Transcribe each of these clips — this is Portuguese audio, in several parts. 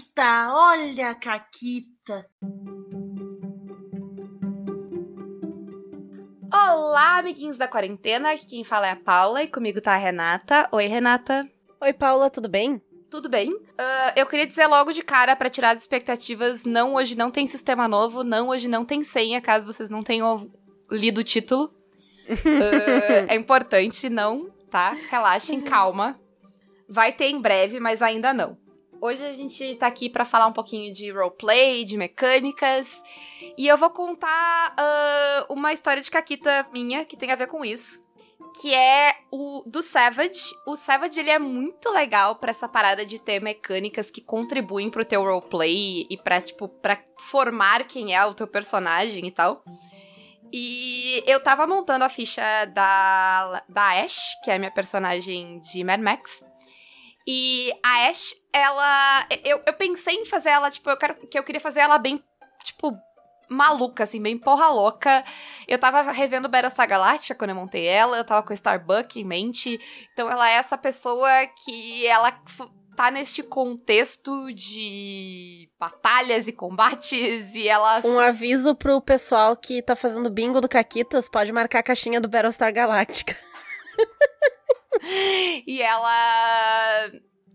Caquita, olha a Caquita. Olá, amiguinhos da quarentena. Aqui quem fala é a Paula e comigo tá a Renata. Oi, Renata. Oi, Paula, tudo bem? Tudo bem. Uh, eu queria dizer logo de cara para tirar as expectativas: não, hoje não tem sistema novo, não, hoje não tem senha, caso vocês não tenham lido o título. uh, é importante, não, tá? Relaxem, calma. Vai ter em breve, mas ainda não. Hoje a gente tá aqui para falar um pouquinho de roleplay, de mecânicas, e eu vou contar uh, uma história de Caquita minha que tem a ver com isso, que é o do Savage. O Savage ele é muito legal para essa parada de ter mecânicas que contribuem pro teu roleplay e para tipo para formar quem é o teu personagem e tal. E eu tava montando a ficha da, da Ash, que é a minha personagem de Mad Max. E a Ash, ela. Eu, eu pensei em fazer ela, tipo, eu quero que eu queria fazer ela bem, tipo, maluca, assim, bem porra louca. Eu tava revendo Battlestar Galactica quando eu montei ela, eu tava com Starbuck em mente. Então ela é essa pessoa que ela tá neste contexto de batalhas e combates e ela. Um aviso pro pessoal que tá fazendo bingo do Caquitas, pode marcar a caixinha do Battlestar Galactica. e ela.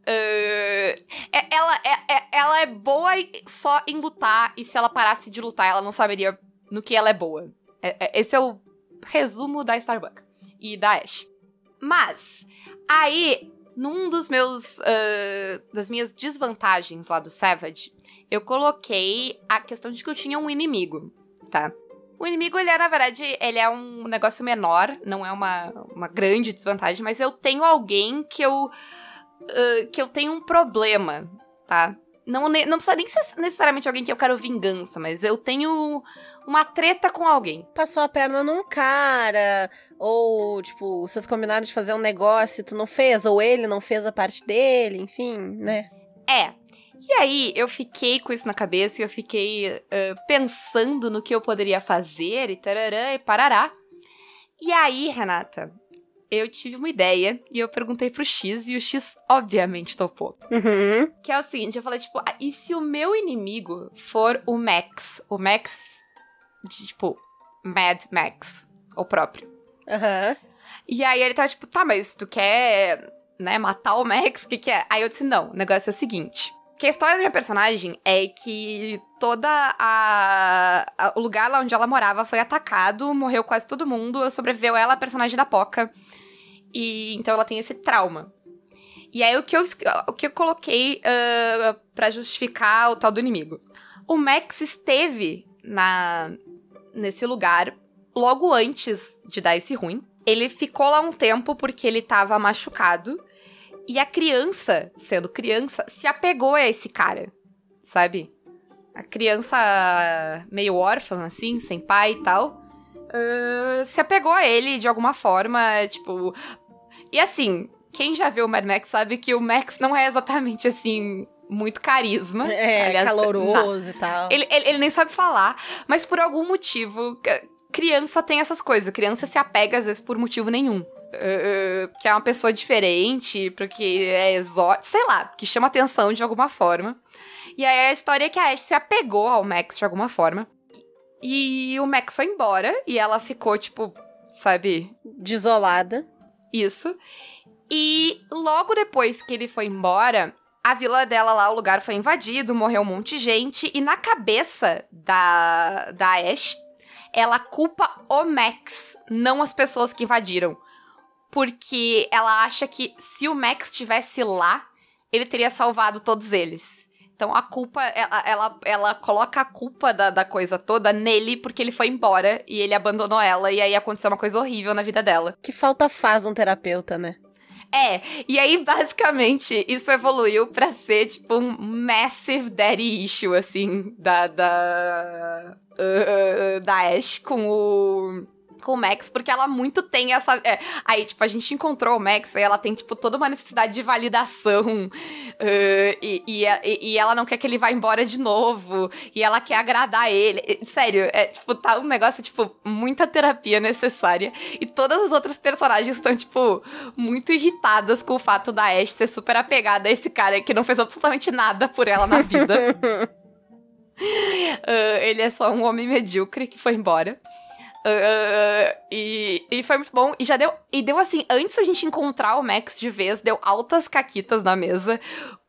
Uh, ela, é, é, ela é boa só em lutar, e se ela parasse de lutar, ela não saberia no que ela é boa. É, esse é o resumo da Starbucks e da Ash. Mas, aí, num dos meus. Uh, das minhas desvantagens lá do Savage, eu coloquei a questão de que eu tinha um inimigo, tá? O inimigo, ele é, na verdade, ele é um negócio menor, não é uma, uma grande desvantagem, mas eu tenho alguém que eu. Uh, que eu tenho um problema, tá? Não, não precisa nem ser necessariamente alguém que eu quero vingança, mas eu tenho uma treta com alguém. Passou a perna num cara, ou, tipo, vocês combinaram de fazer um negócio e tu não fez, ou ele não fez a parte dele, enfim, né? É. E aí eu fiquei com isso na cabeça e eu fiquei uh, pensando no que eu poderia fazer e tarará e parará. E aí, Renata, eu tive uma ideia e eu perguntei pro X e o X obviamente topou. Uhum. Que é o seguinte, eu falei, tipo, ah, e se o meu inimigo for o Max? O Max de, tipo, Mad Max, o próprio. Uhum. E aí ele tava tipo, tá, mas tu quer, né, matar o Max? O que que é? Aí eu disse, não, o negócio é o seguinte. Que a história da minha personagem é que toda a, a, o lugar lá onde ela morava foi atacado, morreu quase todo mundo, sobreviveu ela, a personagem da Poca. E então ela tem esse trauma. E aí o que eu, o que eu coloquei uh, para justificar o tal do inimigo. O Max esteve na nesse lugar logo antes de dar esse ruim. Ele ficou lá um tempo porque ele tava machucado e a criança, sendo criança, se apegou a esse cara, sabe? A criança meio órfã, assim, sem pai e tal, uh, se apegou a ele de alguma forma, tipo. E assim, quem já viu o Mad Max sabe que o Max não é exatamente assim. Muito carisma. É, aliás, caloroso e tal. Ele, ele, ele nem sabe falar, mas por algum motivo, criança tem essas coisas. Criança se apega, às vezes, por motivo nenhum. Uh, que é uma pessoa diferente, porque é exótico, sei lá, que chama atenção de alguma forma. E aí a história é que a Ash se apegou ao Max de alguma forma. E o Max foi embora e ela ficou, tipo, sabe? Desolada. Isso. E logo depois que ele foi embora, a vila dela lá, o lugar foi invadido, morreu um monte de gente. E na cabeça da, da Ash, ela culpa o Max, não as pessoas que invadiram porque ela acha que se o Max estivesse lá, ele teria salvado todos eles. Então a culpa, ela, ela, ela coloca a culpa da, da coisa toda nele porque ele foi embora e ele abandonou ela e aí aconteceu uma coisa horrível na vida dela. Que falta faz um terapeuta, né? É, e aí basicamente isso evoluiu pra ser tipo um massive daddy issue, assim, da. da. Uh, da Ash com o com o Max, porque ela muito tem essa. É, aí, tipo, a gente encontrou o Max e ela tem, tipo, toda uma necessidade de validação. Uh, e, e, e, ela não quer que ele vá embora de novo. E ela quer agradar ele. Sério, é, tipo, tá um negócio, tipo, muita terapia necessária. E todas as outras personagens estão, tipo, muito irritadas com o fato da Ash ser super apegada a esse cara que não fez absolutamente nada por ela na vida. uh, ele é só um homem medíocre que foi embora. Uh, e, e foi muito bom. E já deu. E deu assim, antes a gente encontrar o Max de vez, deu altas caquitas na mesa.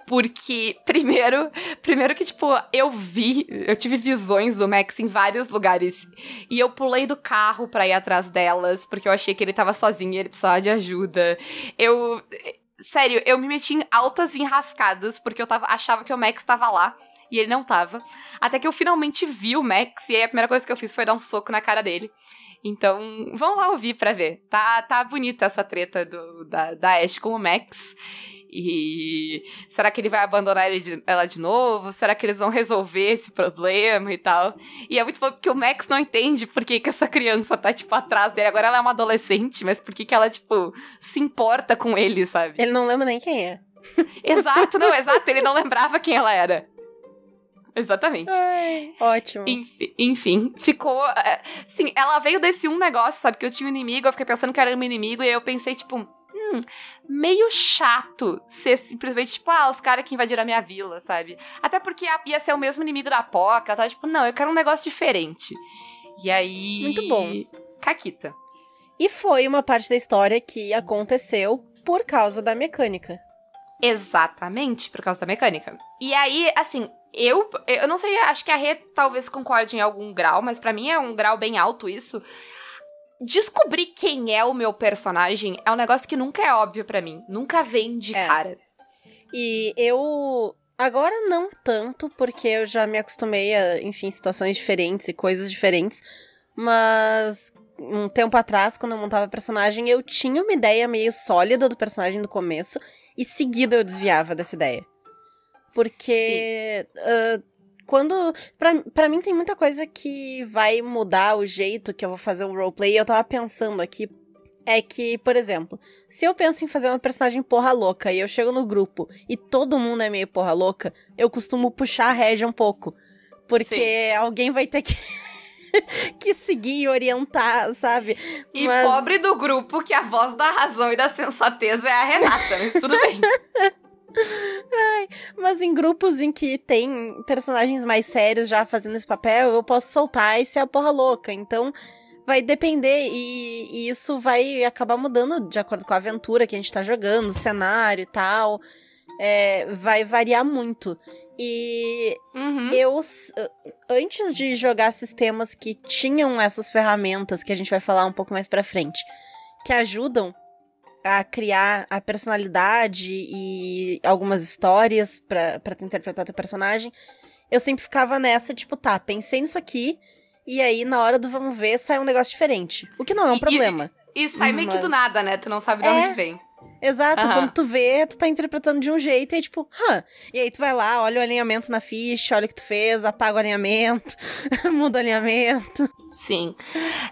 Porque, primeiro, primeiro que, tipo, eu vi, eu tive visões do Max em vários lugares. E eu pulei do carro pra ir atrás delas, porque eu achei que ele tava sozinho e ele precisava de ajuda. Eu. Sério, eu me meti em altas enrascadas, porque eu tava, achava que o Max tava lá e ele não tava. Até que eu finalmente vi o Max, e aí a primeira coisa que eu fiz foi dar um soco na cara dele. Então, vamos lá ouvir pra ver. Tá, tá bonita essa treta do, da, da Ash com o Max. E será que ele vai abandonar ele de, ela de novo? Será que eles vão resolver esse problema e tal? E é muito bom porque o Max não entende por que, que essa criança tá, tipo, atrás dele. Agora ela é uma adolescente, mas por que, que ela, tipo, se importa com ele, sabe? Ele não lembra nem quem é. exato, não, exato. Ele não lembrava quem ela era. Exatamente. Ai, ótimo. Enfim, enfim, ficou. É, sim, ela veio desse um negócio, sabe? Que eu tinha um inimigo, eu fiquei pensando que era um inimigo, e aí eu pensei, tipo, hum, meio chato ser simplesmente, tipo, ah, os caras que invadiram a minha vila, sabe? Até porque ia ser o mesmo inimigo da Poca, tá? Tipo, não, eu quero um negócio diferente. E aí. Muito bom. Caquita. E foi uma parte da história que aconteceu por causa da mecânica. Exatamente, por causa da mecânica. E aí, assim, eu, eu não sei, acho que a Rê talvez concorde em algum grau, mas para mim é um grau bem alto isso. Descobrir quem é o meu personagem é um negócio que nunca é óbvio para mim. Nunca vem de é. cara. E eu. Agora não tanto, porque eu já me acostumei a, enfim, situações diferentes e coisas diferentes. Mas um tempo atrás, quando eu montava personagem, eu tinha uma ideia meio sólida do personagem no começo, e seguida eu desviava dessa ideia. Porque quando. Pra, pra mim tem muita coisa que vai mudar o jeito que eu vou fazer o roleplay. Eu tava pensando aqui. É que, por exemplo, se eu penso em fazer uma personagem porra louca e eu chego no grupo e todo mundo é meio porra louca, eu costumo puxar a rédea um pouco. Porque Sim. alguém vai ter que. que seguir e orientar, sabe? E mas... pobre do grupo que a voz da razão e da sensatez é a Renata, mas tudo bem. Ai, mas em grupos em que tem personagens mais sérios já fazendo esse papel, eu posso soltar e ser a porra louca. Então, vai depender e, e, isso vai acabar mudando de acordo com a aventura que a gente tá jogando, o cenário e tal. É, vai variar muito. E uhum. eu, antes de jogar sistemas que tinham essas ferramentas que a gente vai falar um pouco mais pra frente, que ajudam a criar a personalidade e algumas histórias para tu interpretar teu personagem, eu sempre ficava nessa, tipo, tá, pensei nisso aqui, e aí na hora do vamos ver sai um negócio diferente. O que não é um problema. E, e sai meio que do nada, né? Tu não sabe de é, onde vem. Exato, uhum. quando tu vê, tu tá interpretando de um jeito e tipo, hã? E aí tu vai lá, olha o alinhamento na ficha, olha o que tu fez, apaga o alinhamento, muda o alinhamento. Sim.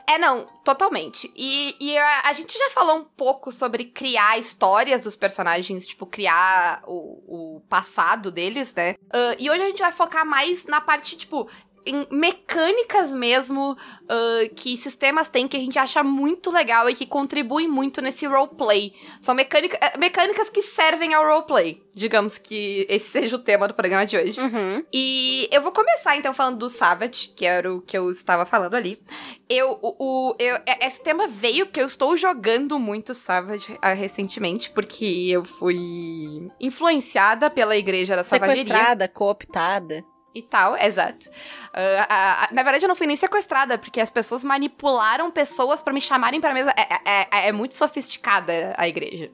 É, não, totalmente. E, e a, a, gente já falou um pouco sobre criar histórias dos personagens, tipo, criar o, o passado deles, né? Uh, e hoje a gente vai focar mais na parte, tipo, em mecânicas mesmo uh, que sistemas têm que a gente acha muito legal e que contribuem muito nesse roleplay. São mecânica, eh, mecânicas que servem ao roleplay. Digamos que esse seja o tema do programa de hoje. Uhum. E eu vou começar então falando do Savage, que era o que eu estava falando ali. Eu, o, o eu, é, esse tema veio porque eu estou jogando muito Savage uh, recentemente, porque eu fui influenciada pela igreja da Savageria. Sequestrada, cooptada e tal, exato. Uh, na verdade, eu não fui nem sequestrada, porque as pessoas manipularam pessoas para me chamarem pra mesa. É, é, é, é, muito sofisticada a igreja.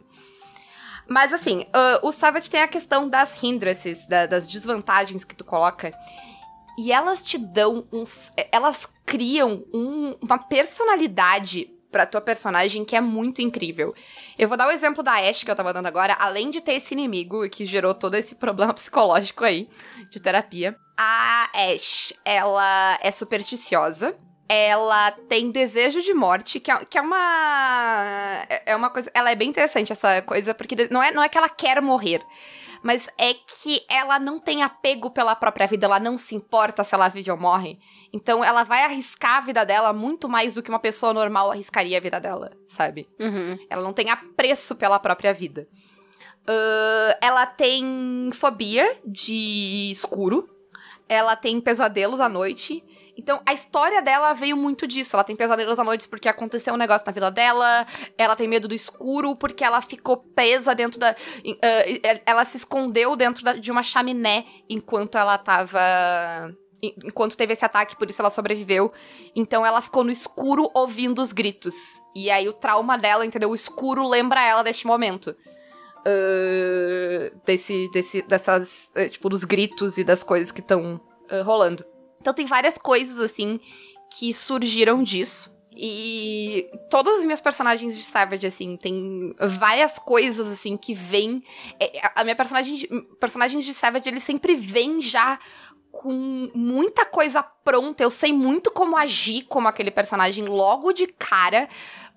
Mas assim, uh, o Savage tem a questão das hindrances, da, das desvantagens que tu coloca. E elas te dão uns. Elas criam um, uma personalidade pra tua personagem que é muito incrível. Eu vou dar o exemplo da Ash que eu tava dando agora, além de ter esse inimigo que gerou todo esse problema psicológico aí de terapia. A Ash, ela é supersticiosa. ela tem desejo de morte, que é, que é uma. É uma coisa. Ela é bem interessante, essa coisa, porque não é, não é que ela quer morrer. Mas é que ela não tem apego pela própria vida, ela não se importa se ela vive ou morre. Então ela vai arriscar a vida dela muito mais do que uma pessoa normal arriscaria a vida dela, sabe? Uhum. Ela não tem apreço pela própria vida. Uh, ela tem fobia de escuro. Ela tem pesadelos à noite. Então, a história dela veio muito disso. Ela tem pesadelos à noite porque aconteceu um negócio na vida dela. Ela tem medo do escuro porque ela ficou presa dentro da. Uh, ela se escondeu dentro da, de uma chaminé enquanto ela tava. Enquanto teve esse ataque, por isso ela sobreviveu. Então ela ficou no escuro ouvindo os gritos. E aí o trauma dela, entendeu? O escuro lembra ela deste momento. Uh, desse, desse, dessas, uh, tipo, dos gritos e das coisas que estão uh, rolando. Então tem várias coisas, assim, que surgiram disso. E todas as minhas personagens de Savage, assim, tem várias coisas, assim, que vêm. É, a minha personagem, personagens de Savage, eles sempre vêm já com muita coisa pronta. Eu sei muito como agir como aquele personagem logo de cara,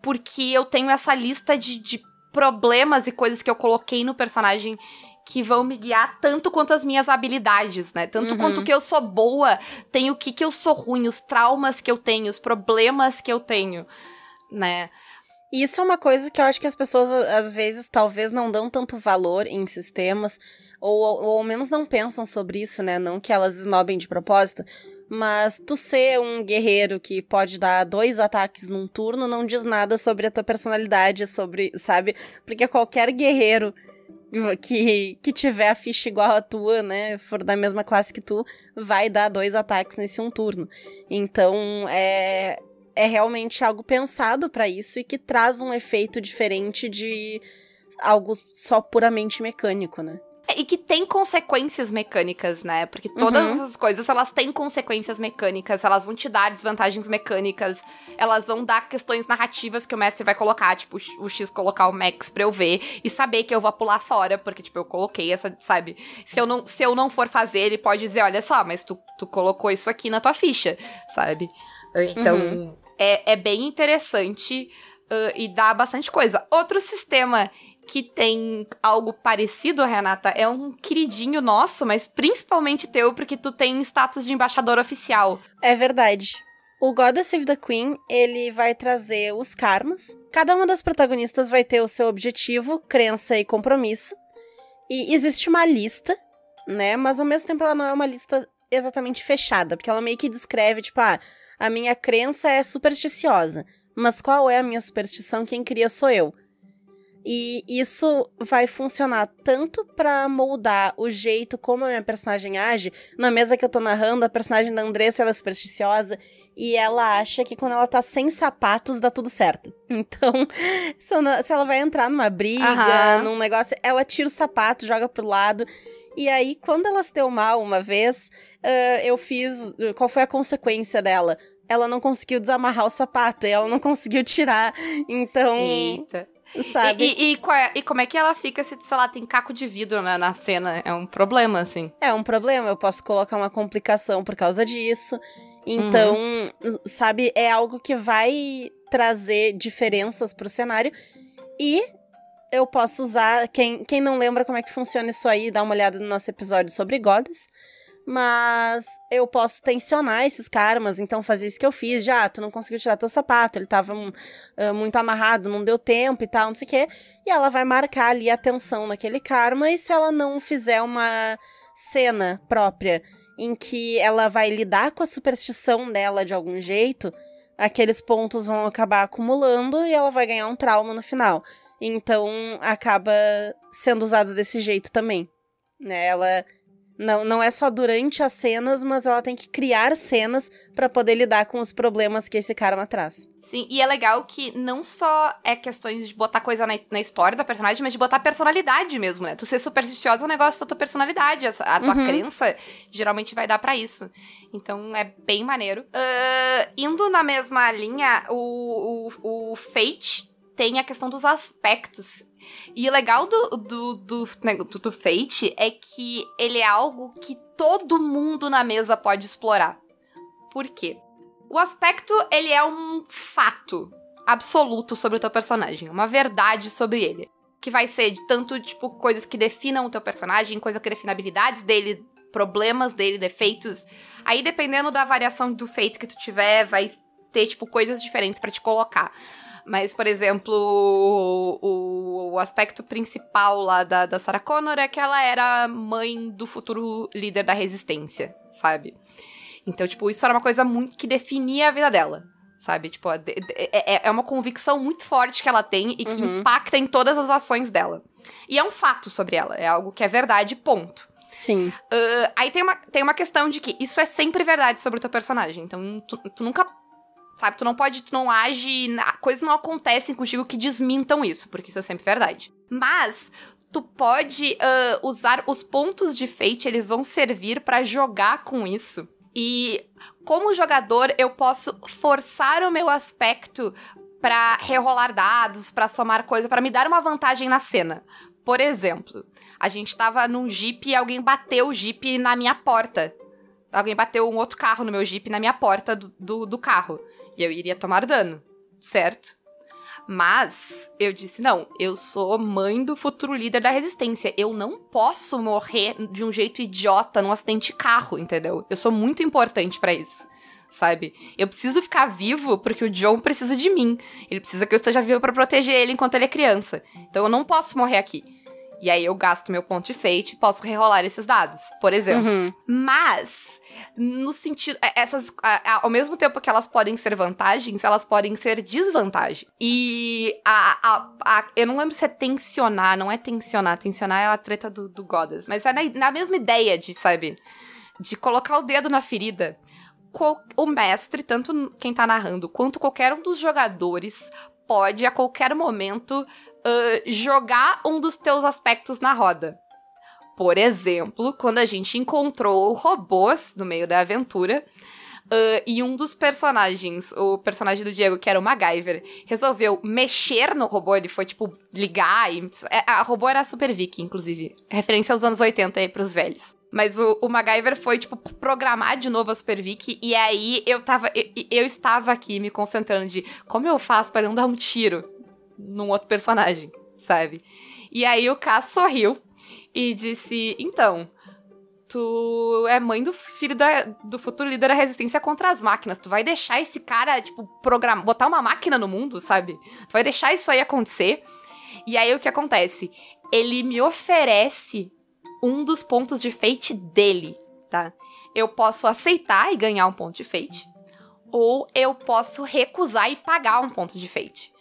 porque eu tenho essa lista de, de problemas e coisas que eu coloquei no personagem que vão me guiar tanto quanto as minhas habilidades, né? Tanto uhum. quanto que eu sou boa, tem o que que eu sou ruim, os traumas que eu tenho, os problemas que eu tenho, né? Isso é uma coisa que eu acho que as pessoas, às vezes, talvez não dão tanto valor em sistemas, ou, ou ao menos não pensam sobre isso, né? Não que elas esnobem de propósito, mas tu ser um guerreiro que pode dar dois ataques num turno não diz nada sobre a tua personalidade, sobre, sabe? Porque qualquer guerreiro que, que tiver a ficha igual a tua, né, for da mesma classe que tu, vai dar dois ataques nesse um turno. Então, é, é realmente algo pensado para isso e que traz um efeito diferente de algo só puramente mecânico, né? É, e que tem consequências mecânicas, né? Porque todas uhum. essas coisas, elas têm consequências mecânicas, elas vão te dar desvantagens mecânicas, elas vão dar questões narrativas que o mestre vai colocar, tipo, o X colocar o Max pra eu ver e saber que eu vou pular fora, porque, tipo, eu coloquei essa, sabe? Se eu não, se eu não for fazer, ele pode dizer, olha só, mas tu, tu colocou isso aqui na tua ficha, sabe? Então, uhum. é, é bem interessante uh, e dá bastante coisa. Outro sistema que tem algo parecido, Renata, é um queridinho nosso, mas principalmente teu, porque tu tem status de embaixador oficial. É verdade. O God Save the Queen, ele vai trazer os karmas. Cada uma das protagonistas vai ter o seu objetivo, crença e compromisso. E existe uma lista, né? Mas ao mesmo tempo ela não é uma lista exatamente fechada, porque ela meio que descreve, tipo, ah, a minha crença é supersticiosa. Mas qual é a minha superstição? Quem cria sou eu. E isso vai funcionar tanto para moldar o jeito como a minha personagem age. Na mesa que eu tô narrando, a personagem da Andressa ela é supersticiosa e ela acha que quando ela tá sem sapatos dá tudo certo. Então, se ela vai entrar numa briga, uhum. num negócio, ela tira o sapato, joga pro lado. E aí, quando ela se deu mal uma vez, uh, eu fiz. Qual foi a consequência dela? Ela não conseguiu desamarrar o sapato, ela não conseguiu tirar. Então. Eita. Sabe? E, e, e, é, e, como é que ela fica se, sei lá, tem caco de vidro na, na cena? É um problema, assim. É um problema, eu posso colocar uma complicação por causa disso. Então, uhum. sabe, é algo que vai trazer diferenças pro cenário. E eu posso usar. Quem, quem não lembra como é que funciona isso aí, dá uma olhada no nosso episódio sobre Goddess. Mas eu posso tensionar esses karmas, então fazer isso que eu fiz. Já, tu não conseguiu tirar teu sapato, ele tava uh, muito amarrado, não deu tempo e tal, não sei o quê. E ela vai marcar ali a tensão naquele karma, e se ela não fizer uma cena própria em que ela vai lidar com a superstição dela de algum jeito, aqueles pontos vão acabar acumulando e ela vai ganhar um trauma no final. Então acaba sendo usado desse jeito também. Né? Ela não, não é só durante as cenas, mas ela tem que criar cenas para poder lidar com os problemas que esse karma traz. Sim, e é legal que não só é questões de botar coisa na, na história da personagem, mas de botar personalidade mesmo, né? Tu ser supersticiosa é um negócio da tua personalidade. A tua uhum. crença geralmente vai dar para isso. Então é bem maneiro. Uh, indo na mesma linha, o, o, o Fate tem a questão dos aspectos. E o legal do, do, do, do, do Fate é que ele é algo que todo mundo na mesa pode explorar. Por quê? O aspecto, ele é um fato absoluto sobre o teu personagem, uma verdade sobre ele. Que vai ser de tanto, tipo, coisas que definam o teu personagem, coisa que define habilidades dele, problemas dele, defeitos. Aí, dependendo da variação do feito que tu tiver, vai ter, tipo, coisas diferentes para te colocar. Mas, por exemplo, o, o, aspecto principal lá da, da Sarah Connor é que ela era mãe do futuro líder da resistência, sabe? Então, tipo, isso era uma coisa muito que definia a vida dela. Sabe? Tipo, é, é, é uma convicção muito forte que ela tem e que uhum. impacta em todas as ações dela. E é um fato sobre ela. É algo que é verdade, ponto. Sim. Uh, aí tem uma, tem uma questão de que isso é sempre verdade sobre o teu personagem. Então, tu, tu nunca Sabe? Tu não pode, tu não age, coisas não acontecem contigo que desmintam isso, porque isso é sempre verdade. Mas tu pode uh, usar os pontos de fate, eles vão servir para jogar com isso. E como jogador, eu posso forçar o meu aspecto para rerolar dados, para somar coisa, para me dar uma vantagem na cena. Por exemplo, a gente tava num jeep e alguém bateu o jeep na minha porta. Alguém bateu um outro carro no meu jeep na minha porta do, do, do carro. E eu iria tomar dano, certo? Mas eu disse: não, eu sou mãe do futuro líder da resistência. Eu não posso morrer de um jeito idiota num acidente de carro, entendeu? Eu sou muito importante para isso. Sabe? Eu preciso ficar vivo porque o John precisa de mim. Ele precisa que eu esteja vivo para proteger ele enquanto ele é criança. Então eu não posso morrer aqui. E aí eu gasto meu ponto de fate e posso rerolar esses dados, por exemplo. Uhum. Mas, no sentido. É, essas. Ao mesmo tempo que elas podem ser vantagens, elas podem ser desvantagem. E a, a, a eu não lembro se é tensionar, não é tensionar. Tensionar é a treta do, do Goddess. Mas é na, na mesma ideia de, sabe? De colocar o dedo na ferida o mestre, tanto quem tá narrando quanto qualquer um dos jogadores, pode a qualquer momento uh, jogar um dos teus aspectos na roda. Por exemplo, quando a gente encontrou robôs no meio da aventura, Uh, e um dos personagens, o personagem do Diego, que era o MacGyver, resolveu mexer no robô. Ele foi, tipo, ligar e. É, a robô era Super Vicky, inclusive. Referência aos anos 80 aí pros velhos. Mas o, o MacGyver foi, tipo, programar de novo a Super Vicky. E aí eu tava. Eu, eu estava aqui me concentrando de como eu faço para não dar um tiro num outro personagem sabe? E aí o Cass sorriu e disse: Então, tu é mãe do filho da, do futuro líder da resistência contra as máquinas. Tu vai deixar esse cara, tipo, programar, botar uma máquina no mundo, sabe? Tu vai deixar isso aí acontecer. E aí o que acontece? Ele me oferece um dos pontos de fate dele, tá? Eu posso aceitar e ganhar um ponto de fate, ou eu posso recusar e pagar um ponto de fate.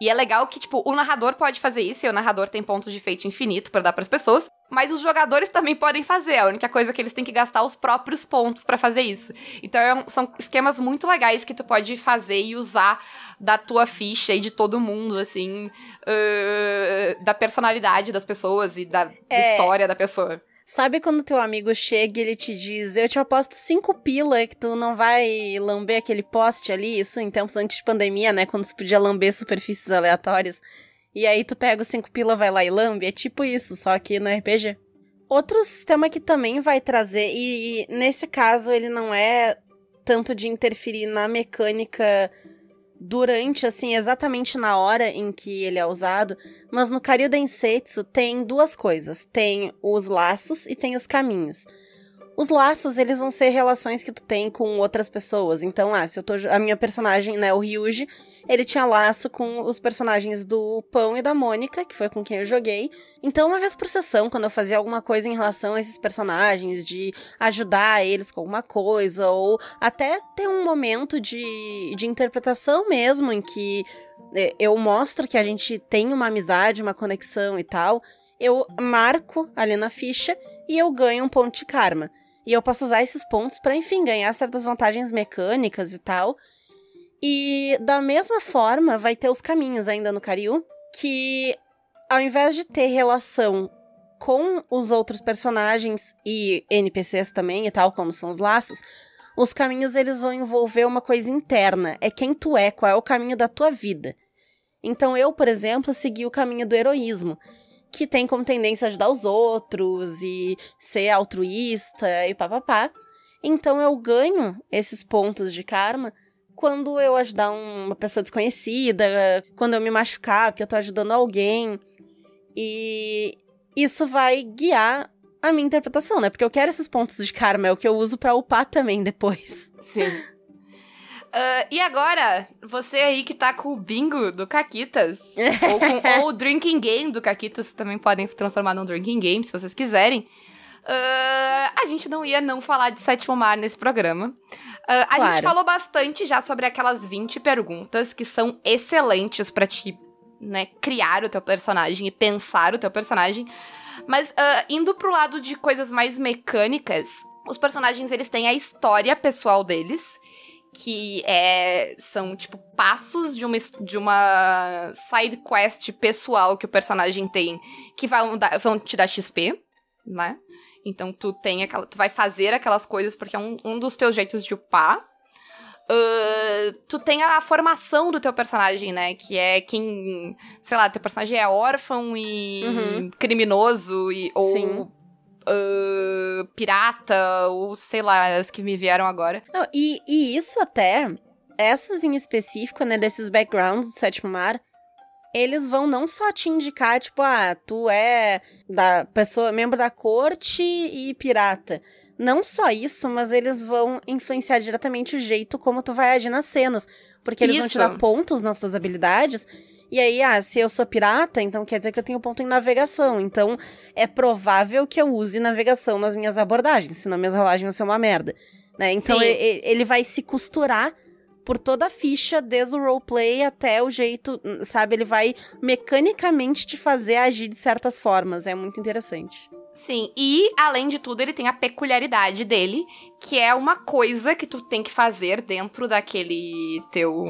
E é legal que, tipo, o narrador pode fazer isso, e o narrador tem pontos de feito infinito para dar para as pessoas, mas os jogadores também podem fazer. A única coisa é que eles têm que gastar os próprios pontos para fazer isso. Então é são esquemas muito legais que tu pode fazer e usar da tua ficha e de todo mundo, assim, uh, da personalidade das pessoas e da é... história da pessoa. Sabe quando teu amigo chega e ele te diz: Eu te aposto cinco pila que tu não vai lamber aquele poste ali? Isso em tempos antes de pandemia, né? Quando se podia lamber superfícies aleatórias. E aí tu pega os cinco pila, vai lá e lambe. É tipo isso, só aqui no RPG. Outro sistema que também vai trazer, e, e nesse caso ele não é tanto de interferir na mecânica durante, assim, exatamente na hora em que ele é usado, mas no Karyu Densetsu tem duas coisas. Tem os laços e tem os caminhos. Os laços, eles vão ser relações que tu tem com outras pessoas. Então, ah, se eu tô. A minha personagem, né, o Ryuji, ele tinha laço com os personagens do Pão e da Mônica, que foi com quem eu joguei. Então, uma vez por sessão, quando eu fazia alguma coisa em relação a esses personagens, de ajudar eles com alguma coisa, ou até ter um momento de, de interpretação mesmo, em que é, eu mostro que a gente tem uma amizade, uma conexão e tal, eu marco ali na ficha e eu ganho um ponto de karma. E eu posso usar esses pontos para, enfim, ganhar certas vantagens mecânicas e tal. E da mesma forma, vai ter os caminhos ainda no Karyu, que ao invés de ter relação com os outros personagens e NPCs também e tal, como são os laços, os caminhos eles vão envolver uma coisa interna, é quem tu é, qual é o caminho da tua vida. Então eu, por exemplo, segui o caminho do heroísmo, que tem como tendência ajudar os outros e ser altruísta e papapá. Então eu ganho esses pontos de karma quando eu ajudar uma pessoa desconhecida, quando eu me machucar, porque eu tô ajudando alguém. E isso vai guiar a minha interpretação, né? Porque eu quero esses pontos de karma, é o que eu uso para upar também depois. Sim. Uh, e agora, você aí que tá com o bingo do Caquitas, ou, com, ou o drinking game do Caquitas, também podem transformar num drinking game, se vocês quiserem. Uh, a gente não ia não falar de sétimo mar nesse programa. Uh, a claro. gente falou bastante já sobre aquelas 20 perguntas que são excelentes para te né, criar o teu personagem e pensar o teu personagem. Mas uh, indo pro lado de coisas mais mecânicas, os personagens eles têm a história pessoal deles que é, são, tipo, passos de uma, de uma side quest pessoal que o personagem tem, que vão, dar, vão te dar XP, né? Então tu tem aquela. Tu vai fazer aquelas coisas porque é um, um dos teus jeitos de upar. Uh, tu tem a formação do teu personagem, né? Que é quem. Sei lá, teu personagem é órfão e uhum. criminoso e, ou uh, pirata, ou sei lá, as que me vieram agora. Não, e, e isso até, essas em específico, né, desses backgrounds do Sétimo Mar, eles vão não só te indicar, tipo, ah, tu é da pessoa, membro da corte e pirata. Não só isso, mas eles vão influenciar diretamente o jeito como tu vai agir nas cenas. Porque eles isso. vão te dar pontos nas suas habilidades e aí, ah, se eu sou pirata, então quer dizer que eu tenho ponto em navegação. Então, é provável que eu use navegação nas minhas abordagens, senão minhas rolagens vão ser uma merda. Né? Então, ele, ele vai se costurar por toda a ficha, desde o roleplay até o jeito, sabe? Ele vai mecanicamente te fazer agir de certas formas. É muito interessante. Sim, e além de tudo, ele tem a peculiaridade dele, que é uma coisa que tu tem que fazer dentro daquele teu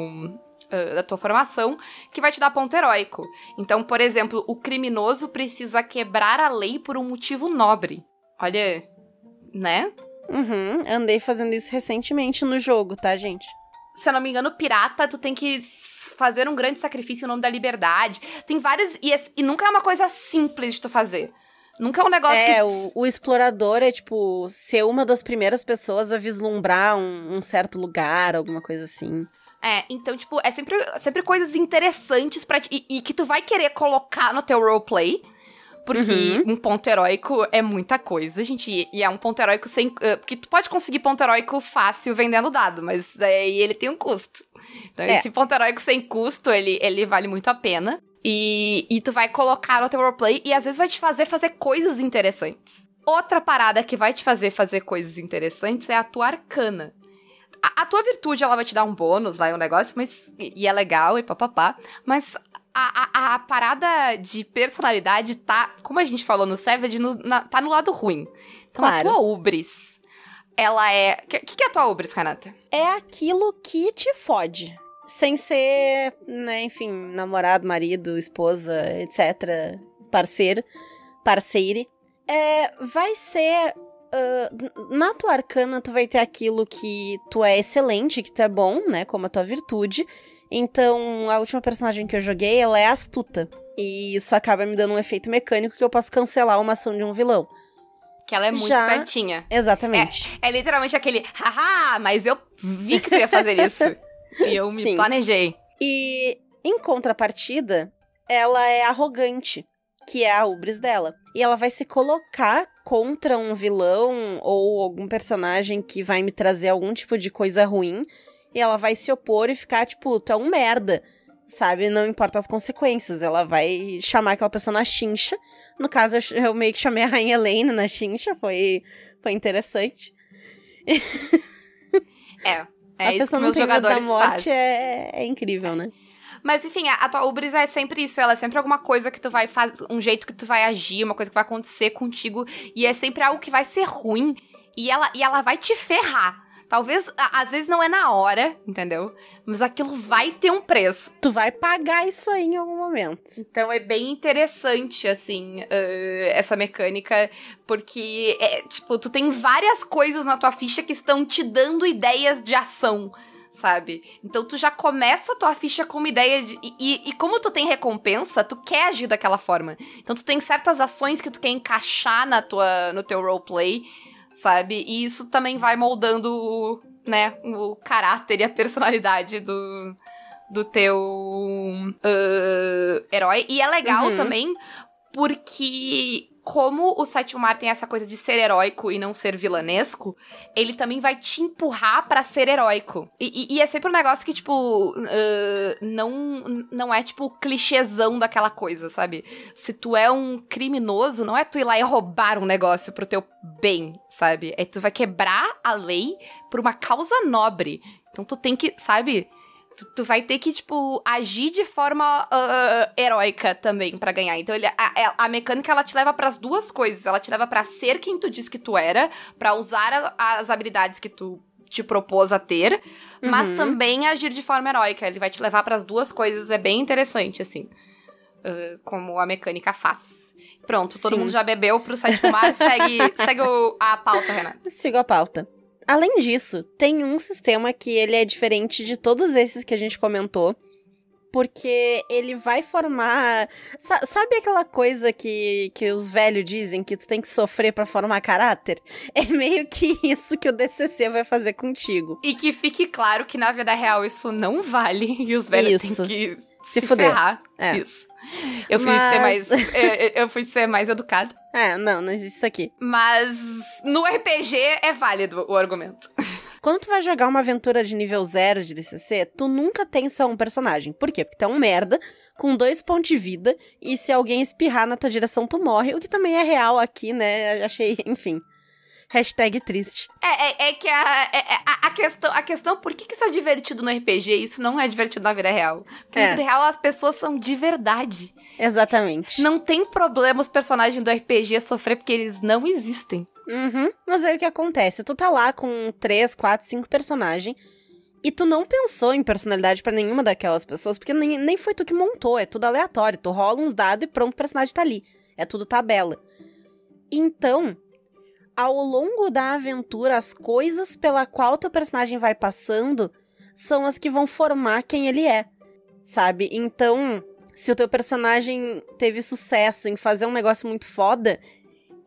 uh, da tua formação que vai te dar ponto heróico. Então, por exemplo, o criminoso precisa quebrar a lei por um motivo nobre. Olha, né? Uhum, andei fazendo isso recentemente no jogo, tá, gente? Se eu não me engano, pirata, tu tem que fazer um grande sacrifício em nome da liberdade. Tem várias. E, e nunca é uma coisa simples de tu fazer. Nunca é um negócio é, que. É, o, o, explorador é, tipo, ser uma das primeiras pessoas a vislumbrar um, um certo lugar, alguma coisa assim. É, então, tipo, é sempre, sempre coisas interessantes para ti, e, e, que tu vai querer colocar no teu roleplay. Porque uhum. um ponto heróico é muita coisa, gente. E, é um ponto heróico sem. Uh, porque tu pode conseguir ponto heróico fácil vendendo dado, mas aí ele tem um custo. Então, é. esse ponto heróico sem custo, ele, ele vale muito a pena. E, e tu vai colocar no teu roleplay e às vezes vai te fazer fazer coisas interessantes. Outra parada que vai te fazer fazer coisas interessantes é a tua arcana. A, a, tua virtude, ela vai te dar um bônus lá, um negócio, mas. E é legal e papapá. Mas a, a, a, parada de personalidade tá, como a gente falou no Savage, no, na, tá no lado ruim. Então claro. a tua Ubris, ela é. O que, que, é a tua Ubris, Renata? É aquilo que te fode. Sem ser, né, enfim, namorado, marido, esposa, etc. Parceiro, parceire. É, vai ser Uh, na tua arcana, tu vai ter aquilo que tu é excelente, que tu é bom, né? Como a tua virtude. Então, a última personagem que eu joguei, ela é astuta. E isso acaba me dando um efeito mecânico que eu posso cancelar uma ação de um vilão. Que ela é muito Já... espertinha. Exatamente. É, é, literalmente aquele, haha, mas eu vi que tu ia fazer isso. e eu me Sim. planejei. E, em contrapartida, ela é arrogante que é a ubris dela. E ela vai se colocar contra um vilão ou algum personagem que vai me trazer algum tipo de coisa ruim. E ela vai se opor e ficar tipo, tu é um merda. Sabe? Não importa as consequências. Ela vai chamar aquela pessoa na chincha. No caso, eu, eu meio que chamei a Rainha Helena na chincha. Foi, foi interessante. É. É a isso que meus jogadores da morte é, é incrível, né? Mas enfim, a, a tua Ubris é sempre isso, ela é sempre alguma coisa que tu vai fazer, um jeito que tu vai agir, uma coisa que vai acontecer contigo, e é sempre algo que vai ser ruim, e ela, e ela vai te ferrar. Talvez, às vezes não é na hora, entendeu? Mas aquilo vai ter um preço. Tu vai pagar isso aí em algum momento. Então é bem interessante, assim, uh, essa mecânica, porque, é, tipo, tu tem várias coisas na tua ficha que estão te dando ideias de ação sabe? Então tu já começa a tua ficha com uma ideia de. E, e, como tu tem recompensa, tu quer agir daquela forma. Então tu tem certas ações que tu quer encaixar na tua, no teu roleplay, sabe? E isso também vai moldando, né, o caráter e a personalidade do, do teu uh, herói. E é legal Uhum. também porque como o sétimo mar tem essa coisa de ser heróico e não ser vilanesco, ele também vai te empurrar pra ser heróico. E, e- e é sempre um negócio que, tipo, uh, não, não é, tipo, clichêzão daquela coisa, sabe? Se tu é um criminoso, não é tu ir lá e roubar um negócio pro teu bem, sabe? É tu vai quebrar a lei por uma causa nobre. Então tu tem que, sabe? Tu, tu vai ter que, tipo, agir de forma ah, heróica também pra ganhar. Então, ele, a, a- a mecânica, ela te leva pras duas coisas. Ela te leva pra ser quem tu diz que tu era, pra usar a- as habilidades que tu te propôs a ter, mas Uhum. também agir de forma heróica. Ele vai te levar pras duas coisas. É bem interessante, assim, ah, como a mecânica faz. Pronto, todo Sim. mundo já bebeu pro sétimo mar. segue segue o- a pauta, Renata. Sigo a pauta. Além disso, tem um sistema que ele é diferente de todos esses que a gente comentou, porque ele vai formar, sa- sabe aquela coisa que, que os velhos dizem que tu tem que sofrer pra formar caráter? É meio que isso que o DCC vai fazer contigo. E que fique claro que na vida real isso não vale e os velhos Isso. têm que Se se, fuder. ferrar. É. Isso. Eu fui Mas- ser mais. eu, eu fui ser mais educada. É, não, não existe isso aqui. Mas no RPG é válido o argumento. Quando tu vai jogar uma aventura de nível zero de DCC, tu nunca tem só um personagem. Por quê? Porque tu é um merda, com dois pontos de vida, e se alguém espirrar na tua direção, tu morre, o que também é real aqui, né? Achei, enfim. Hashtag triste. É, é, é que a, é- é- a, a questão, a questão, por que, que isso é divertido no RPG e isso não é divertido na vida real? Porque É. na vida real as pessoas são de verdade. Exatamente. Não tem problema os personagens do RPG sofrer porque eles não existem. Uhum. Mas aí o que acontece? Tu tá lá com três, quatro, cinco personagens. E tu não pensou em personalidade pra nenhuma daquelas pessoas, porque nem, nem foi tu que montou, é tudo aleatório. Tu rola uns dados e pronto, o personagem tá ali. É tudo tabela. Então, ao longo da aventura, as coisas pela qual teu personagem vai passando são as que vão formar quem ele é, sabe? Então, se o teu personagem teve sucesso em fazer um negócio muito foda,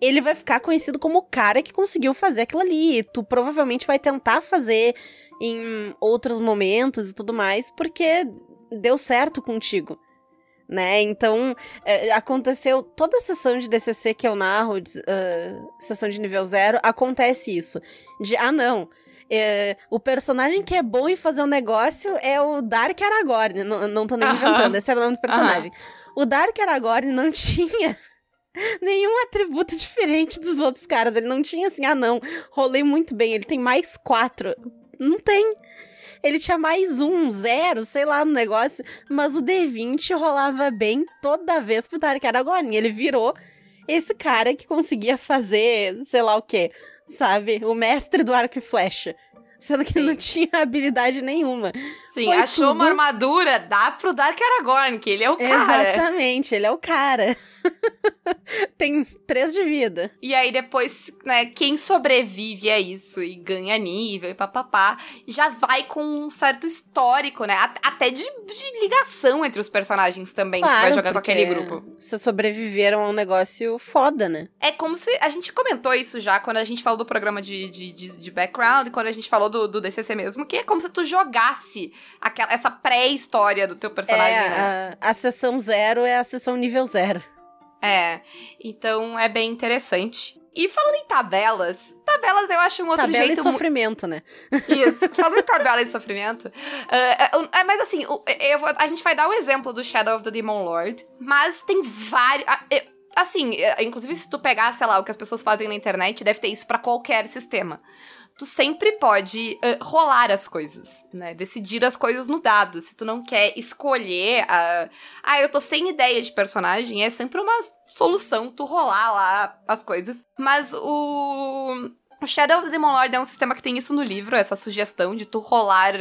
ele vai ficar conhecido como o cara que conseguiu fazer aquilo ali. E tu provavelmente vai tentar fazer em outros momentos e tudo mais, porque deu certo contigo. Né? Então, é, aconteceu toda a sessão de DCC que eu narro, de, ah, sessão de nível zero, acontece isso. De, ah, não, é, o personagem que é bom em fazer um negócio é o Dark Aragorn. Não, não tô nem Aham. inventando, esse era o nome do personagem. O Dark Aragorn não tinha nenhum atributo diferente dos outros caras. Ele não tinha assim, ah não, rolei muito bem, ele tem mais quatro. Não tem. Ele tinha mais um, zero, sei lá, no negócio. Mas o D20 rolava bem toda vez pro Dark Aragorn. Ele virou esse cara que conseguia fazer, sei lá o quê, sabe? O mestre do arco e flecha. Sendo que Sim. não tinha habilidade nenhuma. Sim, Foi achou uma tudo. armadura, dá pro Dark Aragorn, que ele é o cara. Exatamente, ele é o cara. Tem três de vida. E aí depois, né, quem sobrevive a isso e ganha nível e papapá, já vai com um certo histórico, né? Até de, de ligação entre os personagens também, se tu vai jogar com aquele grupo. Vocês sobreviveram a um negócio foda, né? É como se. A gente comentou isso já quando a gente falou do programa de, de, de, de background, quando a gente falou do, do DCC mesmo, que é como se tu jogasse aquela, essa pré-história do teu personagem, é, né? a, a sessão zero é a sessão nível zero. É. Então é bem interessante. E falando em tabelas, tabelas eu acho um outro Tabela jeito e mu- sofrimento, né? Isso, falando em tabela de sofrimento. é, é, é, mas assim, o- eu vou- a gente vai dar o exemplo do Shadow of the Demon Lord, mas tem vários. é, Assim, é, inclusive se tu pegar, sei lá, o que as pessoas fazem na internet, deve ter isso pra qualquer sistema. Tu sempre pode é, rolar as coisas, né? Decidir as coisas no dado. Se tu não quer escolher a. Ah, eu tô sem ideia de personagem, é sempre uma solução tu rolar lá as coisas. Mas o. O Shadow of the Demon Lord é um sistema que tem isso no livro, essa sugestão de tu rolar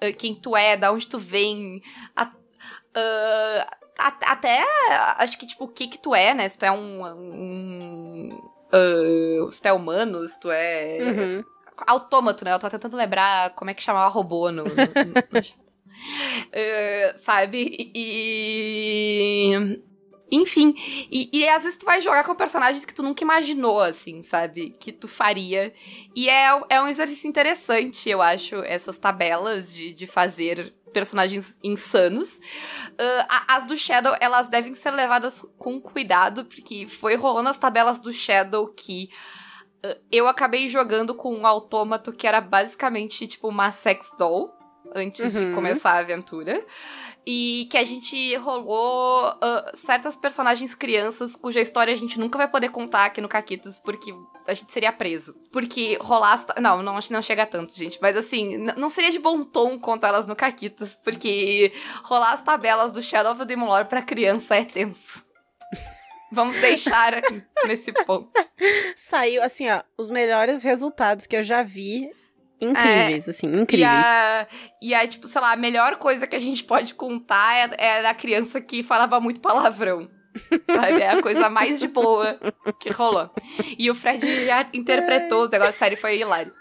eh, quem tu é, da onde tu vem, a- ah, a- até acho que tipo o que que tu é, né? Se tu é um, um ah, se tu é humano, se tu é Uhum. Autômato, né? Eu tô tentando lembrar como é que chamava robô no. no- no- Eh, sabe? E. Enfim, e, e às vezes tu vai jogar com personagens que tu nunca imaginou, assim, sabe? Que tu faria. E é, é um exercício interessante, eu acho, essas tabelas de, de fazer personagens insanos. Uh, as do Shadow, elas devem ser levadas com cuidado, porque foi rolando as tabelas do Shadow que uh, eu acabei jogando com um autômato que era basicamente tipo uma sex doll antes uhum. de começar a aventura e que a gente rolou uh, certas personagens crianças cuja história a gente nunca vai poder contar aqui no Caquitas, porque a gente seria preso. Porque rolar as... Não, não, acho que não chega tanto, gente. Mas assim, não seria de bom tom contar elas no Caquitas, porque rolar as tabelas do Shadow of the Demon pra criança é tenso. Vamos deixar nesse ponto. Saiu, assim, ó, os melhores resultados que eu já vi Incríveis, é, assim, incríveis. E, a, e aí, tipo, sei lá, a melhor coisa que a gente pode contar é, é da criança que falava muito palavrão. Sabe? É a coisa mais de boa que rolou. E o Fred interpretou os negócios, sério, foi hilário.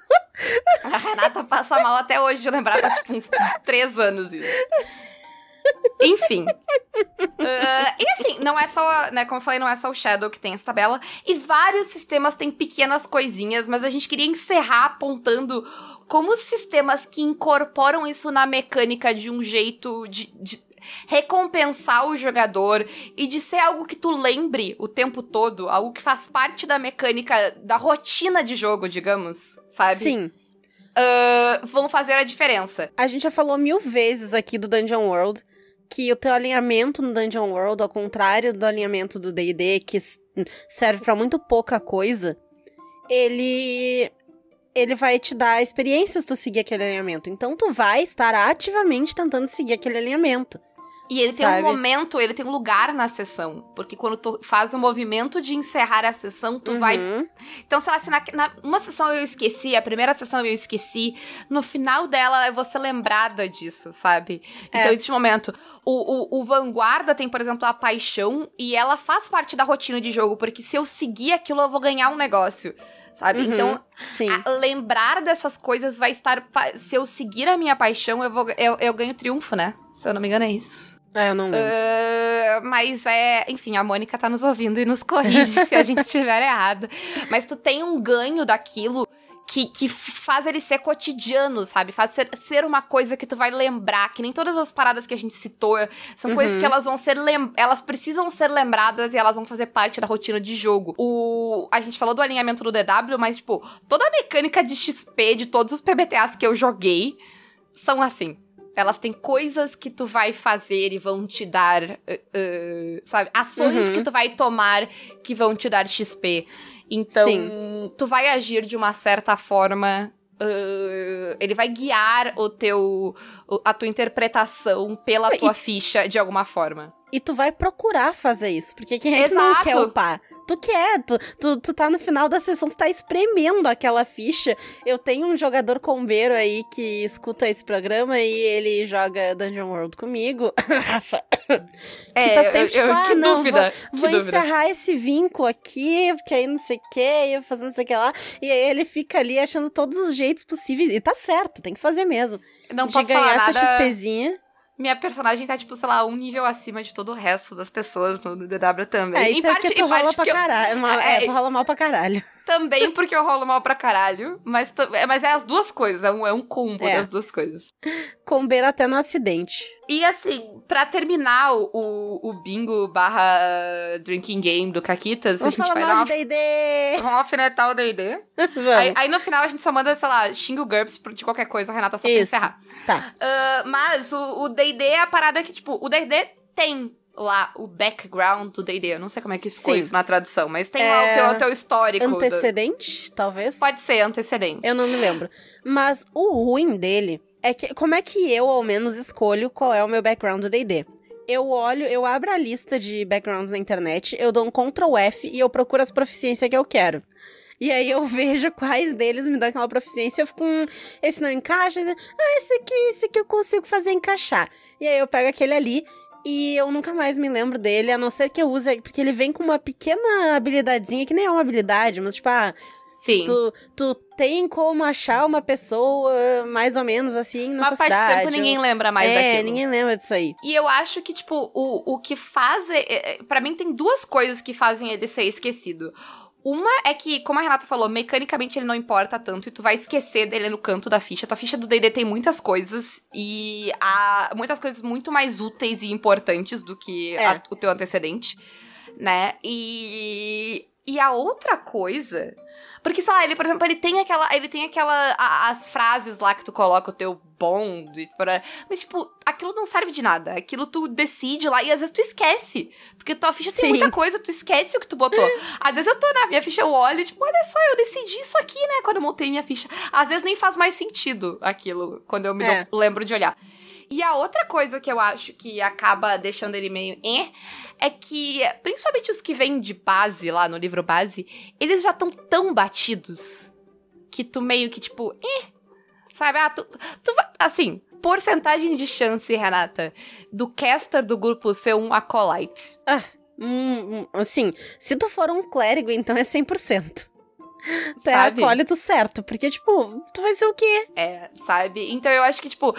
A Renata passa mal até hoje de lembrar, faz tipo uns três anos isso. Enfim. Uh, e assim, não é só, né, como eu falei, não é só o Shadow que tem essa tabela. E vários sistemas têm pequenas coisinhas, mas a gente queria encerrar apontando como os sistemas que incorporam isso na mecânica de um jeito de, de recompensar o jogador e de ser algo que tu lembre o tempo todo, algo que faz parte da mecânica, da rotina de jogo, digamos, sabe? Sim. Uh, vão fazer a diferença. A gente já falou mil vezes aqui do Dungeon World que o teu alinhamento no Dungeon World, ao contrário do alinhamento do D&D, que serve para muito pouca coisa, ele ele vai te dar experiências tu seguir aquele alinhamento. Então tu vai estar ativamente tentando seguir aquele alinhamento. E ele sabe? tem um momento, ele tem um lugar na sessão. Porque quando tu faz o movimento de encerrar a sessão, tu uhum. vai. Então, sei lá, se na, na, uma sessão eu esqueci, a primeira sessão eu esqueci, no final dela eu vou ser lembrada disso, sabe? É. Então, existe um momento. O, o, o Vanguarda tem, por exemplo, a paixão, e ela faz parte da rotina de jogo, porque se eu seguir aquilo, eu vou ganhar um negócio sabe? Uhum, então, lembrar dessas coisas vai estar. Se eu seguir a minha paixão, eu, vou, eu, eu ganho triunfo, né? Se eu não me engano, é isso. É, eu não lembro. Uh, mas é, enfim, a Mônica tá nos ouvindo e nos corrige se a gente estiver errado. Mas tu tem um ganho daquilo que, que faz ele ser cotidiano, sabe? Faz ser, ser uma coisa que tu vai lembrar, que nem todas as paradas que a gente citou, são uhum. coisas que elas vão ser elas precisam ser lembradas e elas vão fazer parte da rotina de jogo. O a gente falou do alinhamento do DW, mas tipo, toda a mecânica de XP de todos os PBTAs que eu joguei são assim. Elas têm coisas que tu vai fazer e vão te dar, uh, uh, sabe? Ações uhum. que tu vai tomar que vão te dar XP. Então, Sim. tu vai agir de uma certa forma. Uh, ele vai guiar o teu a tua interpretação pela tua e, ficha de alguma forma. E tu vai procurar fazer isso, porque quem é que não quer upar? Tu quer, tu, tu, tu tá no final da sessão, tu tá espremendo aquela ficha. Eu tenho um jogador combeiro aí que escuta esse programa e ele joga Dungeon World comigo, Rafa. É, que tá sempre, eu, eu, tipo, ah, que não, dúvida. Vou, vou dúvida. encerrar esse vínculo aqui, porque aí não sei o que, eu fazendo não sei o que lá. E aí ele fica ali achando todos os jeitos possíveis. E tá certo, tem que fazer mesmo. Não de posso ganhar falar essa nada... XPzinha minha personagem tá, tipo, sei lá, um nível acima de todo o resto das pessoas no DW também. É, isso em é parte, tu rola pra caralho. É, é, tu rola mal pra caralho. Também porque eu rolo mal pra caralho, mas, é, mas é as duas coisas, é um, é um combo é. das duas coisas. Combeira até no acidente. E assim, pra terminar o, o bingo barra drinking game do Caquitas, Vamos a gente vai dar uma... D&D! Vamos alfinetar o D&D. aí, aí, no final a gente só manda, sei lá, xinga o GURPS de qualquer coisa, a Renata só Isso. pra encerrar. Tá. Uh, mas o D&D é a parada que, tipo, o D&D tem lá o background do D&D. Eu não sei como é que ficou isso na tradução, mas tem é... lá o teu, o teu histórico. Antecedente, do... talvez? Pode ser, antecedente. Eu não me lembro. Mas o ruim dele é que, como é que eu, ao menos, escolho qual é o meu background do D&D? Eu olho, eu abro a lista de backgrounds na internet, eu dou um Ctrl F e eu procuro as proficiências que eu quero. E aí eu vejo quais deles me dão aquela proficiência. Eu fico com. Esse não encaixa. Esse, ah, esse aqui, esse aqui eu consigo fazer encaixar. E aí eu pego aquele ali e eu nunca mais me lembro dele, a não ser que eu use. Porque ele vem com uma pequena habilidadezinha, que nem é uma habilidade, mas tipo, ah, Sim. Tu, tu tem como achar uma pessoa mais ou menos assim Uma parte cidade. do tempo ninguém lembra mais é, daquilo. ninguém lembra disso aí. E eu acho que, tipo, o, o que faz. é- é- Pra mim, tem duas coisas que fazem ele ser esquecido. Uma é que, como a Renata falou, mecanicamente ele não importa tanto e tu vai esquecer dele no canto da ficha. Tua ficha do D&D tem muitas coisas e há muitas coisas muito mais úteis e importantes do que É. a- o teu antecedente, né? E e a outra coisa, porque sei lá, ele, por exemplo, ele tem aquela, ele tem aquela a- as frases lá que tu coloca o teu bond, para, mas tipo, aquilo não serve de nada. Aquilo tu decide lá e às vezes tu esquece, porque tua ficha tem Sim. muita coisa, tu esquece o que tu botou. Às vezes eu tô na minha ficha, eu olho, tipo, olha só, eu decidi isso aqui, né, quando eu montei minha ficha. Às vezes nem faz mais sentido aquilo, quando eu me É. lembro de olhar. E a outra coisa que eu acho que acaba deixando ele meio eh, é que, principalmente os que vêm de base lá no livro base, eles já estão tão batidos que tu meio que tipo, eh, sabe? Ah, tu, tu assim, porcentagem de chance, Renata, do caster do grupo ser um acolyte. Hum, hum, assim, se tu for um clérigo, então é 100%. Tu é acólito certo, porque, tipo, tu vai ser o quê? É, sabe? Então eu acho que, tipo,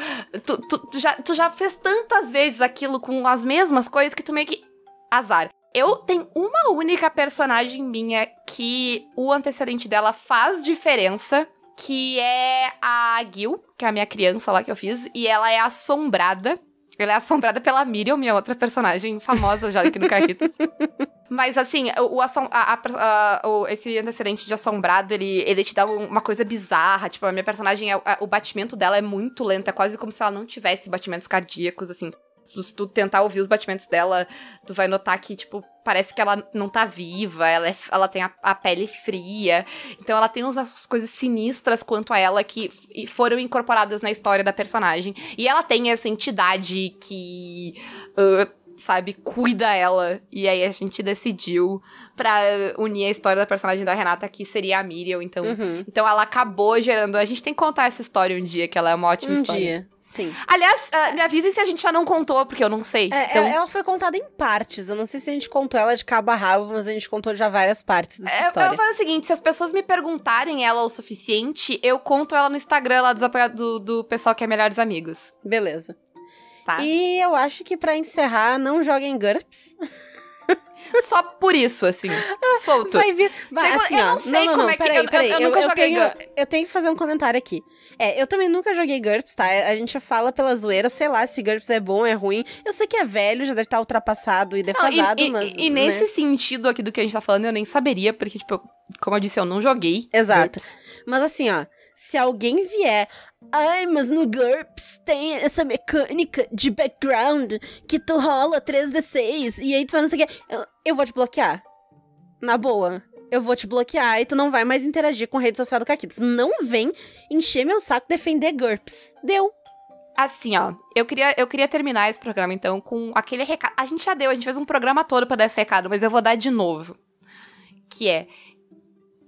tu, tu, tu já, tu já fez tantas vezes aquilo com as mesmas coisas que tu meio que. Azar. Eu tenho uma única personagem minha que o antecedente dela faz diferença, que é a Gil, que é a minha criança lá que eu fiz, e ela é assombrada. Ela é assombrada pela Miriam, minha outra personagem famosa já aqui no Carritos. Mas assim, o, o a- a- a- o- esse antecedente de assombrado, ele, ele te dá um- uma coisa bizarra. Tipo, a minha personagem, é- o batimento dela é muito lento, é quase como se ela não tivesse batimentos cardíacos, assim. Se tu tentar ouvir os batimentos dela, tu vai notar que, tipo, parece que ela não tá viva, ela, é- ela tem a, a pele fria. Então ela tem umas coisas sinistras quanto a ela que foram incorporadas na história da personagem. E ela tem essa entidade que. ah, sabe, cuida ela. E aí a gente decidiu pra unir a história da personagem da Renata, que seria a Miriam. Então, Uhum. então ela acabou gerando. A gente tem que contar essa história um dia, que ela é uma ótima Um história. dia, sim. Aliás, ah, me avisem se a gente já não contou, porque eu não sei. É, então, ela- ela foi contada em partes. Eu não sei se a gente contou ela de cabo a rabo, mas a gente contou já várias partes dessa É, eu história. vou fazer o seguinte: se as pessoas me perguntarem ela o suficiente, eu conto ela no Instagram lá do, do pessoal que é Melhores Amigos. Beleza. Tá? E eu acho que pra encerrar, não joguem GURPS. Só por isso, assim. Solto. Vai vir. Vai, Segundo- assim, eu não sei como é que- peraí, eu- eu- peraí. eu nunca joguei tenho, GURPS. eu tenho que fazer um comentário aqui. É, eu também nunca joguei GURPS, tá? A gente fala pela zoeira, sei lá se GURPS é bom, é ruim. Eu sei que é velho, já deve estar ultrapassado e Não, defasado, e, e- mas. e né? nesse sentido aqui do que a gente tá falando, eu nem saberia, porque, tipo, eu- como eu disse, eu não joguei. Exato. GURPS. Mas assim, ó, se alguém vier, ai, mas no GURPS tem essa mecânica de background que tu rola 3d6 e aí tu faz não sei o quê, eu, eu vou te bloquear. Na boa. Eu vou te bloquear e tu não vai mais interagir com a rede social do Caquitas. Não vem encher meu saco defender GURPS. Deu. Assim, ó, eu queria, eu queria terminar esse programa, então, com aquele recado. A gente já deu, a gente fez um programa todo pra dar esse recado, mas eu vou dar de novo. Que é.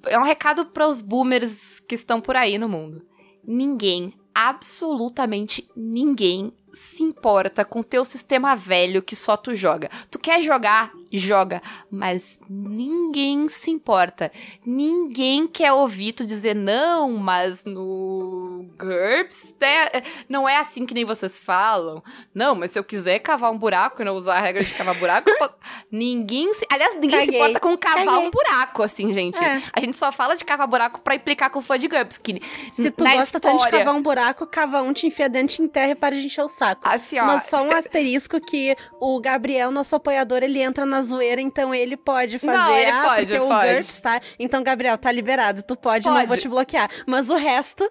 É um recado pros boomers que estão por aí no mundo. Ninguém, absolutamente ninguém, se importa com teu sistema velho que só tu joga. Tu quer jogar? Joga. Mas ninguém se importa. Ninguém quer ouvir tu dizer, não, mas no GURPS né, não é assim que nem vocês falam. Não, mas se eu quiser cavar um buraco e não usar a regra de cavar buraco, eu posso... Ninguém se... Aliás, ninguém se Caguei. importa com cavar Caguei. um buraco, assim, gente. É. A gente só fala de cavar buraco pra implicar com fã de GURPS, que Se tu gosta tanto de história- cavar um buraco, cava um, te enfia dentro, te enterra e para de encher o saco. Assim, ó, Mas só um se- asterisco que o Gabriel, nosso apoiador, ele entra na zoeira, então ele pode fazer. Não, ele ah, pode, porque o pode. GURPS tá. Então, Gabriel, tá liberado. Tu pode, não Pode. vou te bloquear. Mas o resto.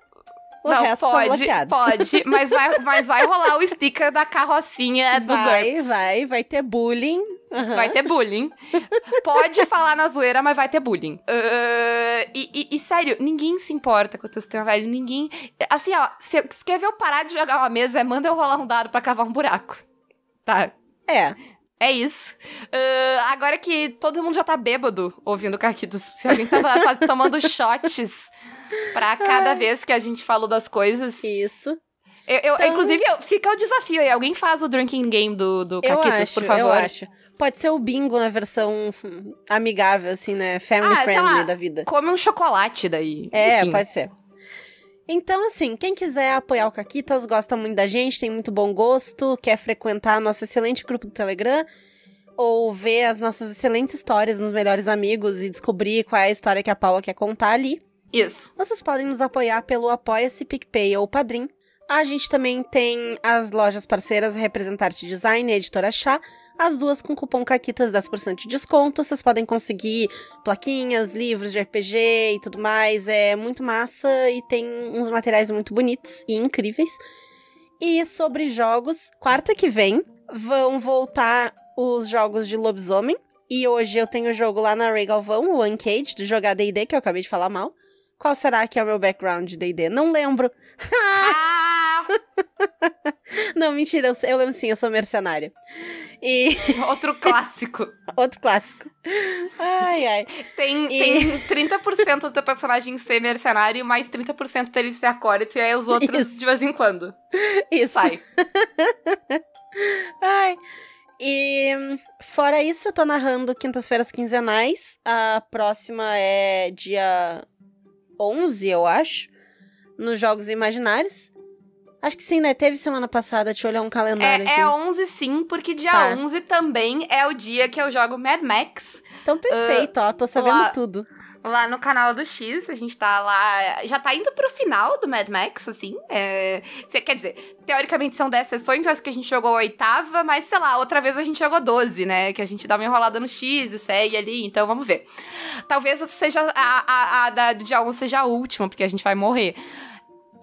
O não, resto tá pode, bloqueado. pode, mas vai, mas vai rolar o sticker da carrocinha do Vai, GURPS. vai, vai ter bullying. Aham. Vai ter bullying. Pode falar na zoeira, mas vai ter bullying. Ah, e, e- e, sério, ninguém se importa com o teu sistema velho. Ninguém. Assim, ó, se, se quer ver eu parar de jogar uma mesa, é manda eu rolar um dado pra cavar um buraco. Tá? É. É isso. Ah, agora que todo mundo já tá bêbado ouvindo Caquitos, se alguém tava faz- tomando shots pra cada vez que a gente falou das coisas, Isso. Eu, eu- Então- Inclusive, eu- fica o desafio aí. Alguém faz o drinking game do, do Eu Caquitas, acho, por favor. eu acho. Pode ser o bingo na versão amigável, assim, né? Family Ah, friendly lá. da vida. Come um chocolate daí. É, Enfim. pode ser. Então, assim, quem quiser apoiar o Caquitas, gosta muito da gente, tem muito bom gosto, quer frequentar nosso excelente grupo do Telegram, ou ver as nossas excelentes histórias nos Melhores Amigos e descobrir qual é a história que a Paula quer contar ali, Isso. vocês podem nos apoiar pelo Apoia-se, PicPay ou Padrim. A gente também tem as lojas parceiras Representarte Design e Editora Chá, as duas com cupom CAQUITAS 10% de desconto. Vocês podem conseguir plaquinhas, livros de RPG e tudo mais. É muito massa e tem uns materiais muito bonitos e incríveis. E sobre jogos, quarta que vem vão voltar os jogos de lobisomem. E hoje eu tenho o jogo lá na Ray Galvão, o Uncaged, do jogar D&D, que eu acabei de falar mal. Qual será que é o meu background de D&D? Não lembro. Não, mentira, eu, eu lembro sim, eu sou mercenária. E Outro clássico. outro clássico. Ai, ai. Tem, E- tem 30% do teu personagem ser mercenário, mais 30% dele ser acólito, e aí os outros Isso. de vez em quando. Isso. Sai. Ai. E fora isso, eu tô narrando quintas-feiras quinzenais. A próxima é dia 11, eu acho, nos Jogos Imaginários. Acho que sim, né? Teve semana passada, deixa eu olhar um calendário É, aqui. é 11 sim, porque dia Tá. 11 também é o dia que eu jogo Mad Max. Então, perfeito, ó, tô sabendo lá- tudo. Lá no canal do X, a gente tá lá. Já tá indo pro final do Mad Max, assim. É, quer dizer, teoricamente são 10 sessões, acho que a gente jogou a oitava, mas sei lá, outra vez a gente jogou 12, né? Que a gente dá uma enrolada no X e segue ali, então vamos ver. Talvez seja a, a, a da, do dia 11 seja a última, porque a gente vai morrer.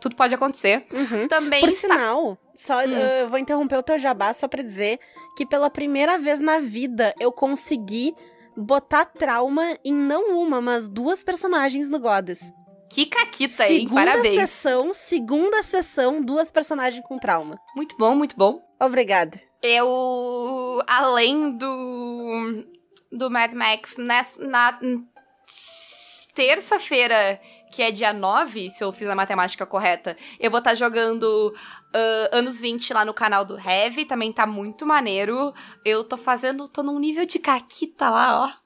Tudo pode acontecer. Uhum. Também Por está- sinal, só Hum. eu vou interromper o teu jabá só pra dizer que pela primeira vez na vida eu consegui botar trauma em não uma, mas duas personagens no Goddess. Que caquita, hein? segunda Parabéns. sessão, segunda sessão, duas personagens com trauma. Muito bom, muito bom. Obrigada. Eu, além do, do Mad Max, nessa, na terça-feira, que é dia 9, se eu fiz a matemática correta, eu vou estar jogando ah, anos 20 lá no canal do Heavy, também tá muito maneiro. Eu tô fazendo, tô num nível de caquita lá, ó.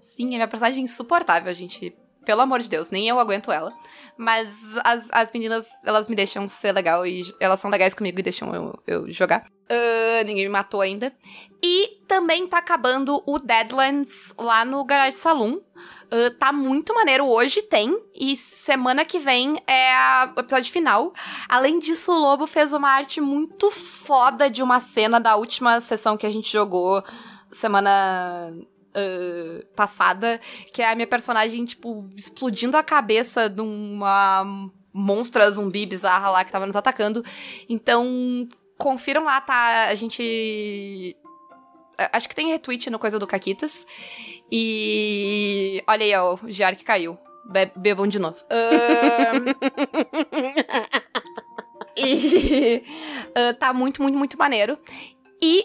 Sim, é minha personagem insuportável, gente. Pelo amor de Deus, nem eu aguento ela. Mas as, as meninas, elas me deixam ser legal e elas são legais comigo e deixam eu, eu jogar. Ah, ninguém me matou ainda. E também tá acabando o Deadlands lá no Garage Saloon. Ah, tá muito maneiro. Hoje tem. E semana que vem é o episódio final. Além disso, o Lobo fez uma arte muito foda de uma cena da última sessão que a gente jogou semana ah, passada. Que é a minha personagem, tipo, explodindo a cabeça de uma monstra zumbi bizarra lá que tava nos atacando. Então, confiram lá, tá? A gente. Acho que tem retweet no Coisa do Caquitas. E. Olha aí, ó, o Giar que caiu. Be bebam de novo. Ahn, e. ah, tá muito, muito, muito maneiro. E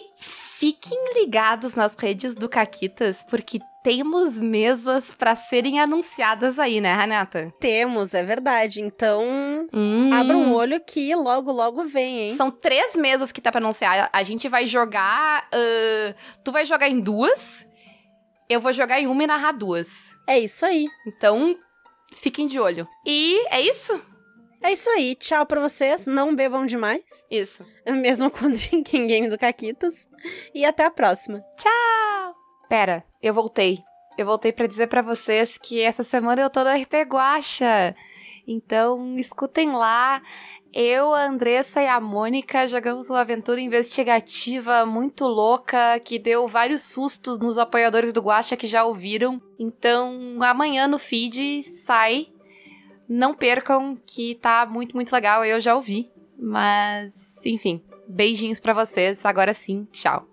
fiquem ligados nas redes do Caquitas, porque temos mesas pra serem anunciadas aí, né, Renata? Temos, é verdade. Então, Hum. abra um olho que logo, logo vem, hein? São três mesas que tá pra anunciar. A gente vai jogar. ah, tu vai jogar em duas. Eu vou jogar em uma e narrar duas. É isso aí. Então, fiquem de olho. E é isso? É isso aí. Tchau pra vocês. Não bebam demais. Isso. Mesmo com o Drinking Game do Caquitas. E até a próxima. Pera, eu voltei. Eu voltei pra dizer pra vocês que essa semana eu tô no RP Guacha. Então, escutem lá. Eu, a Andressa e a Mônica jogamos uma aventura investigativa muito louca que deu vários sustos nos apoiadores do Guacha que já ouviram. Então, amanhã no feed sai. Não percam que tá muito, muito legal. Eu já ouvi. Mas, enfim, beijinhos pra vocês. Agora sim, tchau.